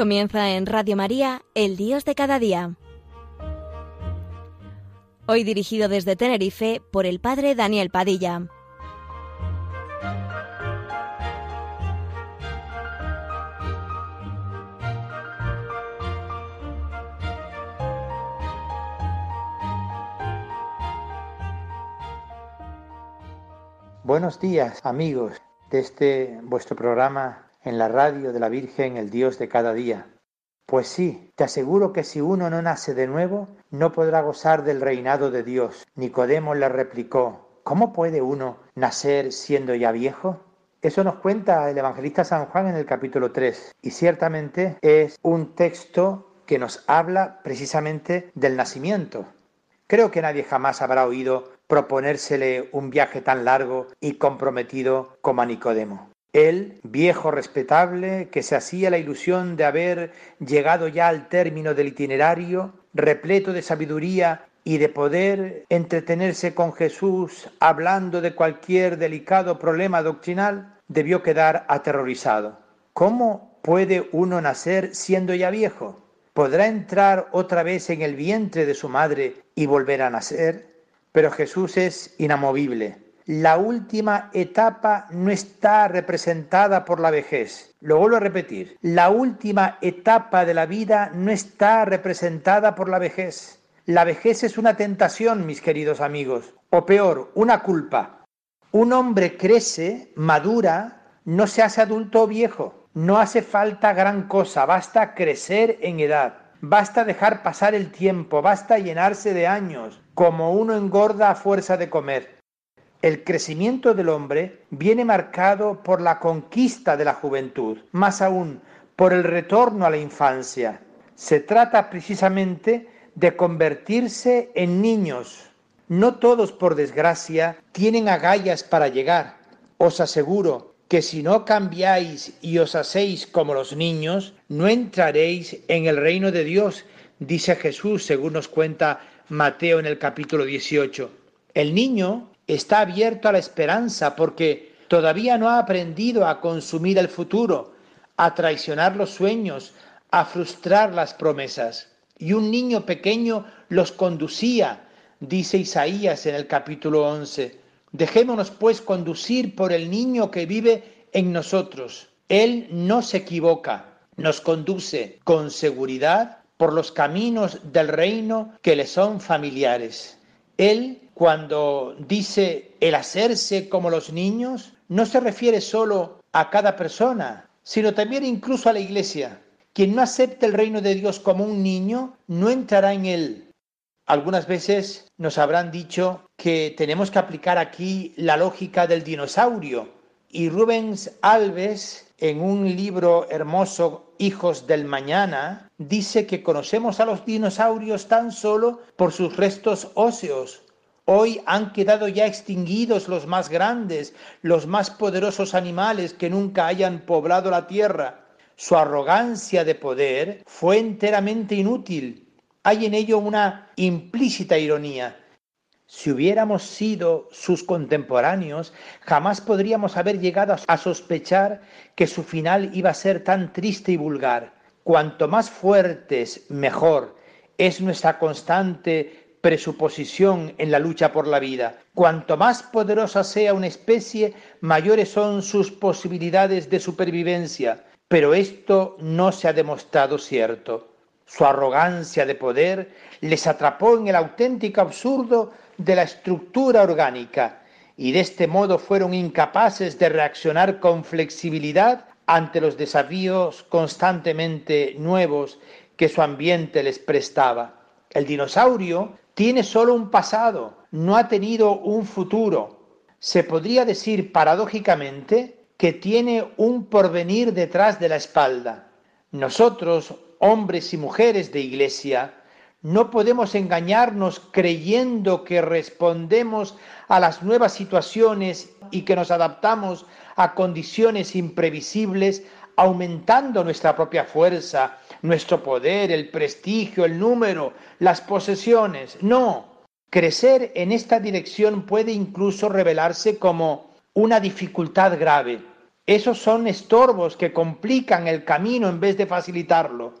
Comienza en Radio María, El Dios de cada día. Hoy dirigido desde Tenerife por el Padre Daniel Padilla. Buenos días amigos de este vuestro programa en la radio de la Virgen, el Dios de cada día. Pues sí, te aseguro que si uno no nace de nuevo, no podrá gozar del reinado de Dios. Nicodemo le replicó, ¿cómo puede uno nacer siendo ya viejo? Eso nos cuenta el evangelista San Juan en el capítulo 3 y ciertamente es un texto que nos habla precisamente del nacimiento. Creo que nadie jamás habrá oído proponérsele un viaje tan largo y comprometido como a Nicodemo. Él, viejo respetable, que se hacía la ilusión de haber llegado ya al término del itinerario, repleto de sabiduría y de poder entretenerse con Jesús hablando de cualquier delicado problema doctrinal, debió quedar aterrorizado. ¿Cómo puede uno nacer siendo ya viejo? ¿Podrá entrar otra vez en el vientre de su madre y volver a nacer? Pero Jesús es inamovible. La última etapa no está representada por la vejez. Lo vuelvo a repetir. La última etapa de la vida no está representada por la vejez. La vejez es una tentación, mis queridos amigos, o peor, una culpa. Un hombre crece, madura, no se hace adulto o viejo. No hace falta gran cosa, basta crecer en edad. Basta dejar pasar el tiempo, basta llenarse de años, como uno engorda a fuerza de comer. El crecimiento del hombre viene marcado por la conquista de la juventud, más aún por el retorno a la infancia. Se trata precisamente de convertirse en niños. No todos, por desgracia, tienen agallas para llegar. Os aseguro que si no cambiáis y os hacéis como los niños, no entraréis en el reino de Dios, dice Jesús, según nos cuenta Mateo en el capítulo 18. El niño está abierto a la esperanza porque todavía no ha aprendido a consumir el futuro, a traicionar los sueños, a frustrar las promesas. Y un niño pequeño los conducía, dice Isaías en el capítulo 11. Dejémonos pues conducir por el niño que vive en nosotros. Él no se equivoca, nos conduce con seguridad por los caminos del reino que le son familiares. Él, cuando dice el hacerse como los niños, no se refiere solo a cada persona, sino también incluso a la iglesia. Quien no acepte el reino de Dios como un niño, no entrará en él. Algunas veces nos habrán dicho que tenemos que aplicar aquí la lógica del dinosaurio. Y Rubens Alves, en un libro hermoso hijos del mañana, dice que conocemos a los dinosaurios tan solo por sus restos óseos. Hoy han quedado ya extinguidos los más grandes, los más poderosos animales que nunca hayan poblado la tierra. Su arrogancia de poder fue enteramente inútil. Hay en ello una implícita ironía. Si hubiéramos sido sus contemporáneos, jamás podríamos haber llegado a sospechar que su final iba a ser tan triste y vulgar. Cuanto más fuertes, mejor es nuestra constante presuposición en la lucha por la vida. Cuanto más poderosa sea una especie, mayores son sus posibilidades de supervivencia. Pero esto no se ha demostrado cierto. Su arrogancia de poder les atrapó en el auténtico absurdo de la estructura orgánica y de este modo fueron incapaces de reaccionar con flexibilidad ante los desafíos constantemente nuevos que su ambiente les prestaba. El dinosaurio tiene solo un pasado, no ha tenido un futuro. Se podría decir paradójicamente que tiene un porvenir detrás de la espalda. Nosotros, hombres y mujeres de iglesia, no podemos engañarnos creyendo que respondemos a las nuevas situaciones y que nos adaptamos a condiciones imprevisibles, aumentando nuestra propia fuerza, nuestro poder, el prestigio, el número, las posesiones. No, crecer en esta dirección puede incluso revelarse como una dificultad grave. Esos son estorbos que complican el camino en vez de facilitarlo.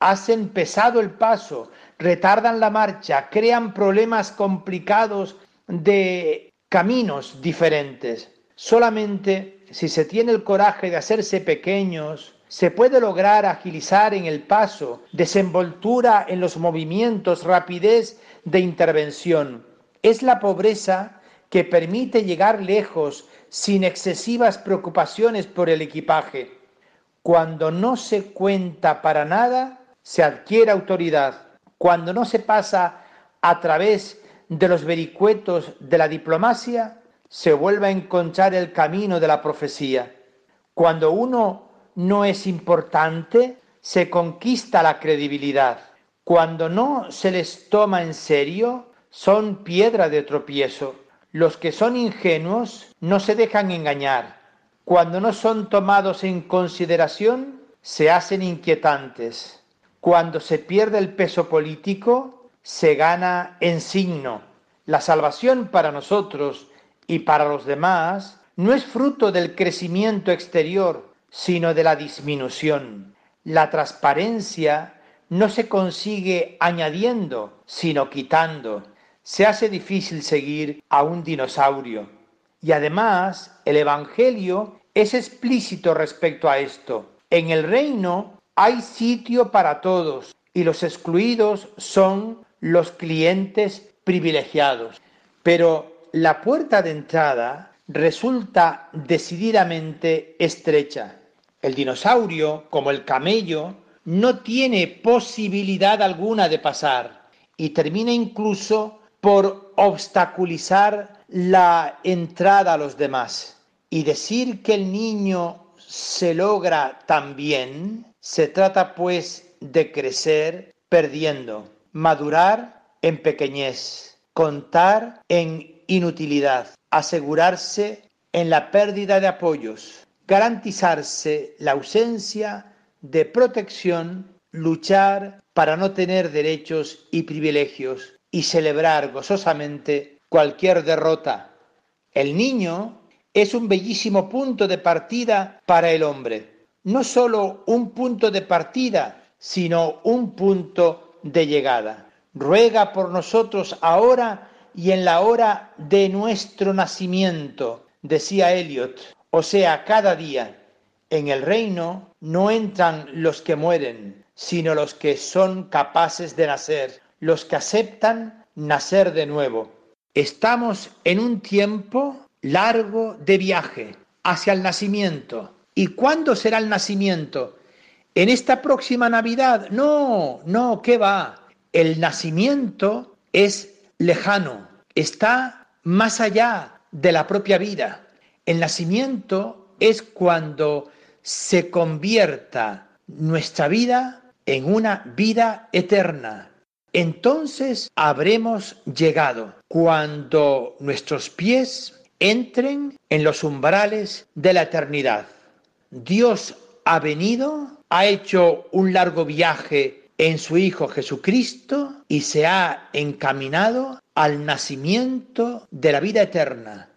Hacen pesado el paso, retardan la marcha, crean problemas complicados de caminos diferentes. Solamente si se tiene el coraje de hacerse pequeños, se puede lograr agilizar en el paso, desenvoltura en los movimientos, rapidez de intervención. Es la pobreza que permite llegar lejos sin excesivas preocupaciones por el equipaje. Cuando no se cuenta para nada, se adquiere autoridad. Cuando no se pasa a través de los vericuetos de la diplomacia, se vuelve a encontrar el camino de la profecía. Cuando uno no es importante, se conquista la credibilidad. Cuando no se les toma en serio, son piedra de tropiezo. Los que son ingenuos no se dejan engañar. Cuando no son tomados en consideración, se hacen inquietantes. Cuando se pierde el peso político, se gana en signo. La salvación para nosotros y para los demás no es fruto del crecimiento exterior, sino de la disminución. La transparencia no se consigue añadiendo, sino quitando. Se hace difícil seguir a un dinosaurio. Y además, el Evangelio es explícito respecto a esto. En el reino hay sitio para todos y los excluidos son los clientes privilegiados. Pero la puerta de entrada resulta decididamente estrecha. El dinosaurio, como el camello, no tiene posibilidad alguna de pasar y termina incluso por obstaculizar la entrada a los demás. Y decir que el niño se logra también, se trata pues de crecer perdiendo, madurar en pequeñez, contar en inutilidad, asegurarse en la pérdida de apoyos, garantizarse la ausencia de protección, luchar para no tener derechos y privilegios y celebrar gozosamente cualquier derrota. El niño es un bellísimo punto de partida para el hombre. No solo un punto de partida, sino un punto de llegada. Ruega por nosotros ahora y en la hora de nuestro nacimiento, decía Eliot, o sea, cada día. En el reino no entran los que mueren, sino los que son capaces de nacer, los que aceptan nacer de nuevo. Estamos en un tiempo largo de viaje hacia el nacimiento. ¿Y cuándo será el nacimiento? ¿En esta próxima Navidad? No, no, ¿qué va? El nacimiento es lejano, está más allá de la propia vida. El nacimiento es cuando se convierta nuestra vida en una vida eterna. Entonces habremos llegado cuando nuestros pies entren en los umbrales de la eternidad. Dios ha venido, ha hecho un largo viaje en su Hijo Jesucristo y se ha encaminado al nacimiento de la vida eterna,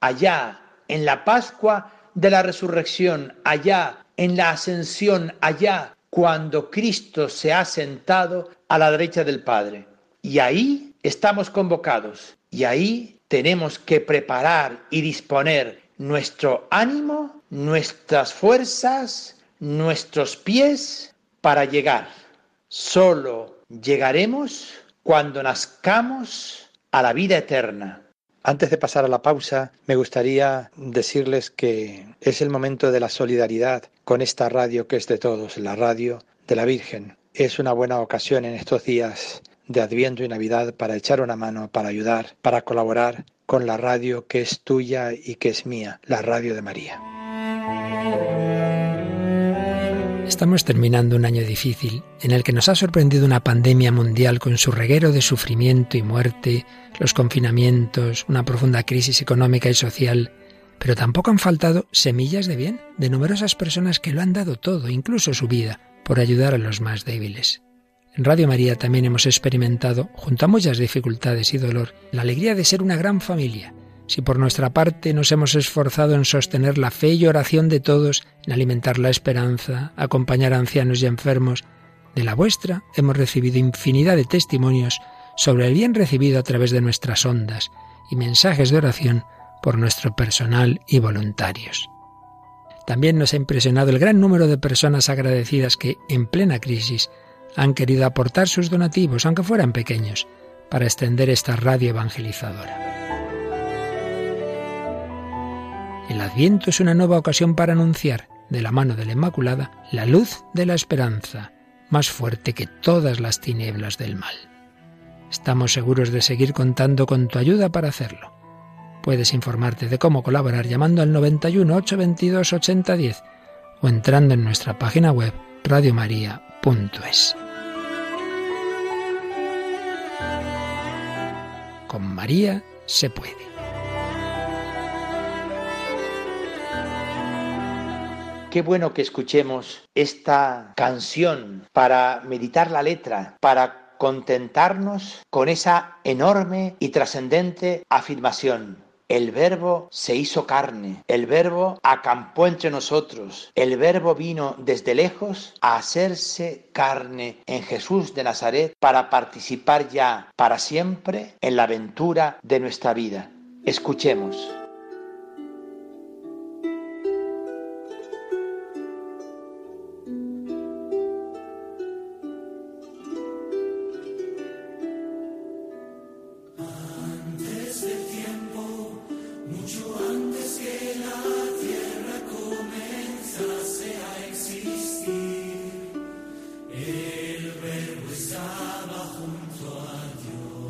allá en la Pascua de la resurrección, allá en la ascensión, allá cuando Cristo se ha sentado a la derecha del Padre. Y ahí estamos convocados y ahí tenemos que preparar y disponer nuestro ánimo, nuestras fuerzas, nuestros pies para llegar. Solo llegaremos cuando nazcamos a la vida eterna. Antes de pasar a la pausa, me gustaría decirles que es el momento de la solidaridad con esta radio que es de todos, la radio de la Virgen. Es una buena ocasión en estos días de Adviento y Navidad para echar una mano, para ayudar, para colaborar con la radio que es tuya y que es mía, la radio de María. Estamos terminando un año difícil en el que nos ha sorprendido una pandemia mundial con su reguero de sufrimiento y muerte, los confinamientos, una profunda crisis económica y social, pero tampoco han faltado semillas de bien de numerosas personas que lo han dado todo, incluso su vida, por ayudar a los más débiles. En Radio María también hemos experimentado, junto a muchas dificultades y dolor, la alegría de ser una gran familia, si por nuestra parte nos hemos esforzado en sostener la fe y oración de todos, en alimentar la esperanza, acompañar a ancianos y enfermos, de la vuestra hemos recibido infinidad de testimonios sobre el bien recibido a través de nuestras ondas y mensajes de oración por nuestro personal y voluntarios. También nos ha impresionado el gran número de personas agradecidas que, en plena crisis, han querido aportar sus donativos, aunque fueran pequeños, para extender esta radio evangelizadora. El Adviento es una nueva ocasión para anunciar, de la mano de la Inmaculada, la luz de la esperanza, más fuerte que todas las tinieblas del mal. Estamos seguros de seguir contando con tu ayuda para hacerlo. Puedes informarte de cómo colaborar llamando al 91 822 8010 o entrando en nuestra página web radiomaria.es. Con María se puede. Qué bueno que escuchemos esta canción para meditar la letra, para contentarnos con esa enorme y trascendente afirmación. El verbo se hizo carne, el verbo acampó entre nosotros, el verbo vino desde lejos a hacerse carne en Jesús de Nazaret para participar ya para siempre en la aventura de nuestra vida. Escuchemos. Besaba junto a Dios.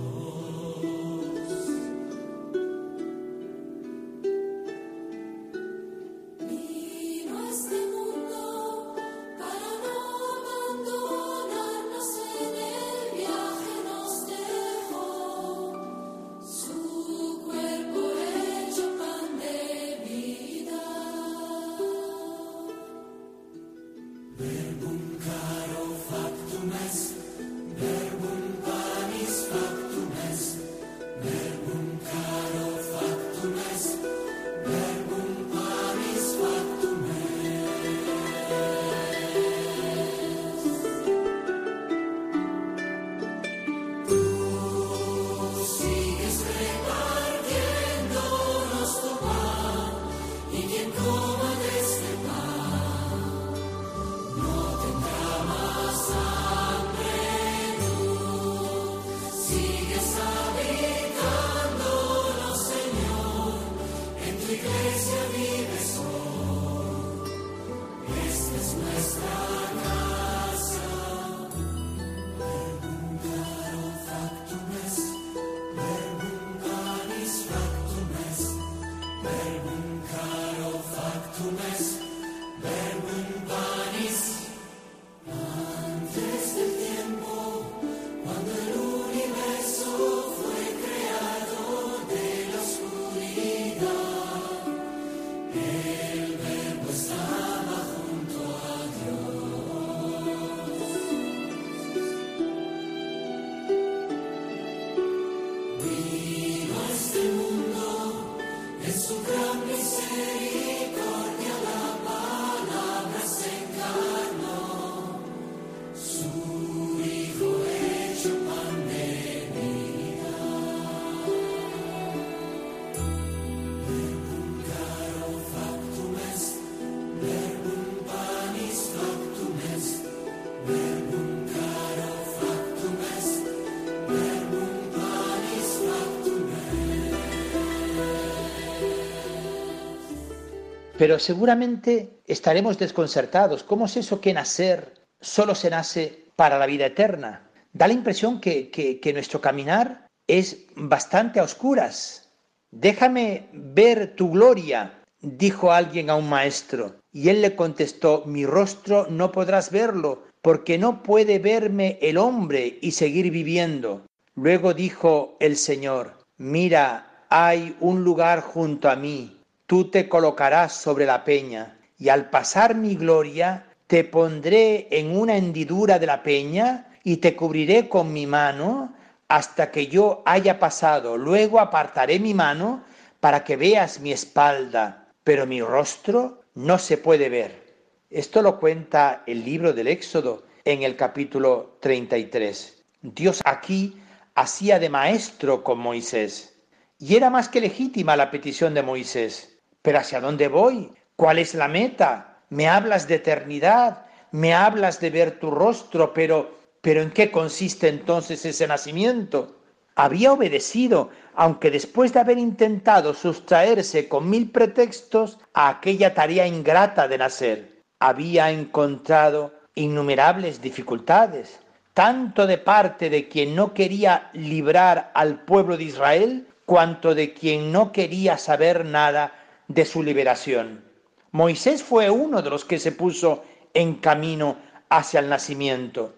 Pero seguramente estaremos desconcertados. ¿Cómo es eso que nacer solo se nace para la vida eterna? Da la impresión que, que nuestro caminar es bastante a oscuras. Déjame ver tu gloria, dijo alguien a un maestro. Y él le contestó, mi rostro no podrás verlo, porque no puede verme el hombre y seguir viviendo. Luego dijo el Señor, mira, hay un lugar junto a mí tú te colocarás sobre la peña, y al pasar mi gloria, te pondré en una hendidura de la peña, y te cubriré con mi mano, hasta que yo haya pasado. Luego apartaré mi mano para que veas mi espalda, pero mi rostro no se puede ver. Esto lo cuenta el libro del Éxodo en el capítulo 33. Dios aquí hacía de maestro con Moisés. Y era más que legítima la petición de Moisés. Pero ¿hacia dónde voy? ¿Cuál es la meta? Me hablas de eternidad, me hablas de ver tu rostro, pero pero ¿en qué consiste entonces ese nacimiento? Había obedecido, aunque después de haber intentado sustraerse con mil pretextos a aquella tarea ingrata de nacer, había encontrado innumerables dificultades, tanto de parte de quien no quería librar al pueblo de Israel, cuanto de quien no quería saber nada de su liberación. Moisés fue uno de los que se puso en camino hacia el nacimiento.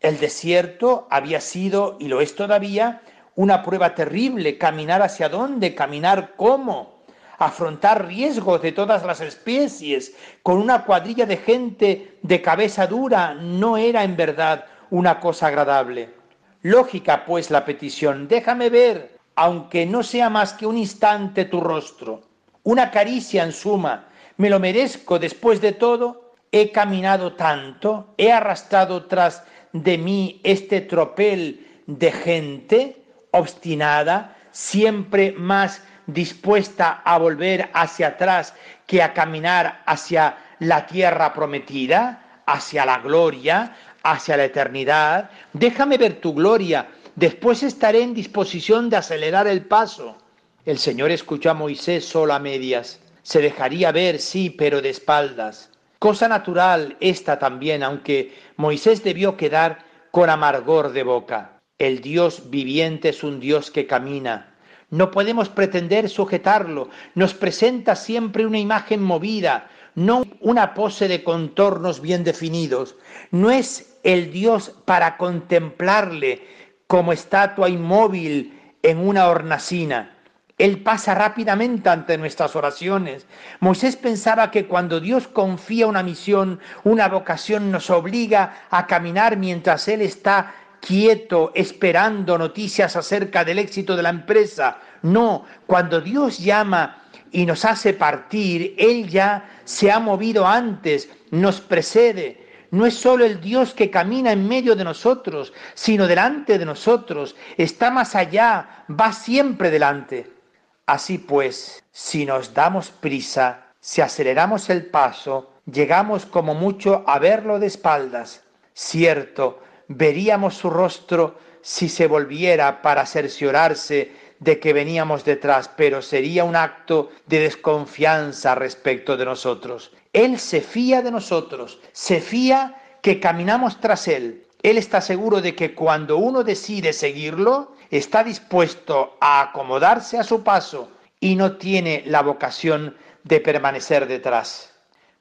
El desierto había sido, y lo es todavía, una prueba terrible. Caminar hacia dónde, caminar cómo, afrontar riesgos de todas las especies con una cuadrilla de gente de cabeza dura no era en verdad una cosa agradable. Lógica, pues, la petición, déjame ver, aunque no sea más que un instante tu rostro, una caricia en suma, me lo merezco después de todo, he caminado tanto, he arrastrado tras de mí este tropel de gente obstinada, siempre más dispuesta a volver hacia atrás que a caminar hacia la tierra prometida, hacia la gloria, hacia la eternidad. Déjame ver tu gloria, después estaré en disposición de acelerar el paso. El Señor escuchó a Moisés solo a medias. Se dejaría ver, sí, pero de espaldas. Cosa natural esta también, aunque Moisés debió quedar con amargor de boca. El Dios viviente es un Dios que camina. No podemos pretender sujetarlo. Nos presenta siempre una imagen movida, no una pose de contornos bien definidos. No es el Dios para contemplarle como estatua inmóvil en una hornacina. Él pasa rápidamente ante nuestras oraciones. Moisés pensaba que cuando Dios confía una misión, una vocación, nos obliga a caminar mientras Él está quieto, esperando noticias acerca del éxito de la empresa. No, cuando Dios llama y nos hace partir, Él ya se ha movido antes, nos precede. No es solo el Dios que camina en medio de nosotros, sino delante de nosotros. Está más allá, va siempre delante. Así pues, si nos damos prisa, si aceleramos el paso, llegamos como mucho a verlo de espaldas. Cierto, veríamos su rostro si se volviera para cerciorarse de que veníamos detrás, pero sería un acto de desconfianza respecto de nosotros. Él se fía de nosotros, se fía que caminamos tras Él. Él está seguro de que cuando uno decide seguirlo, está dispuesto a acomodarse a su paso y no tiene la vocación de permanecer detrás.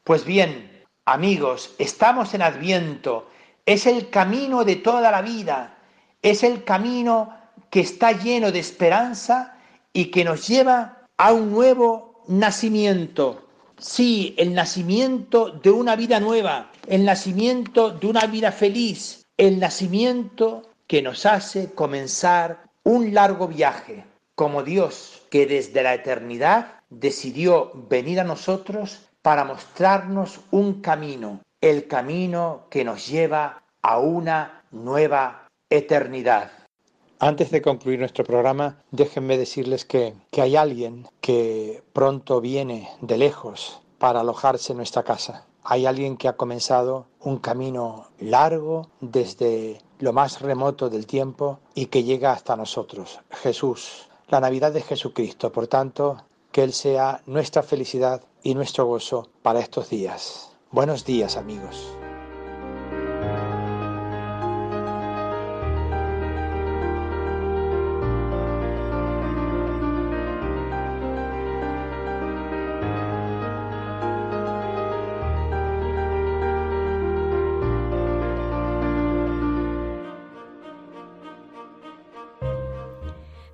Pues bien, amigos, estamos en Adviento, es el camino de toda la vida, es el camino que está lleno de esperanza y que nos lleva a un nuevo nacimiento. Sí, el nacimiento de una vida nueva, el nacimiento de una vida feliz, el nacimiento que nos hace comenzar un largo viaje, como Dios que desde la eternidad decidió venir a nosotros para mostrarnos un camino, el camino que nos lleva a una nueva eternidad. Antes de concluir nuestro programa, déjenme decirles que, que hay alguien que pronto viene de lejos para alojarse en nuestra casa. Hay alguien que ha comenzado un camino largo desde lo más remoto del tiempo y que llega hasta nosotros, Jesús, la Navidad de Jesucristo. Por tanto, que Él sea nuestra felicidad y nuestro gozo para estos días. Buenos días amigos.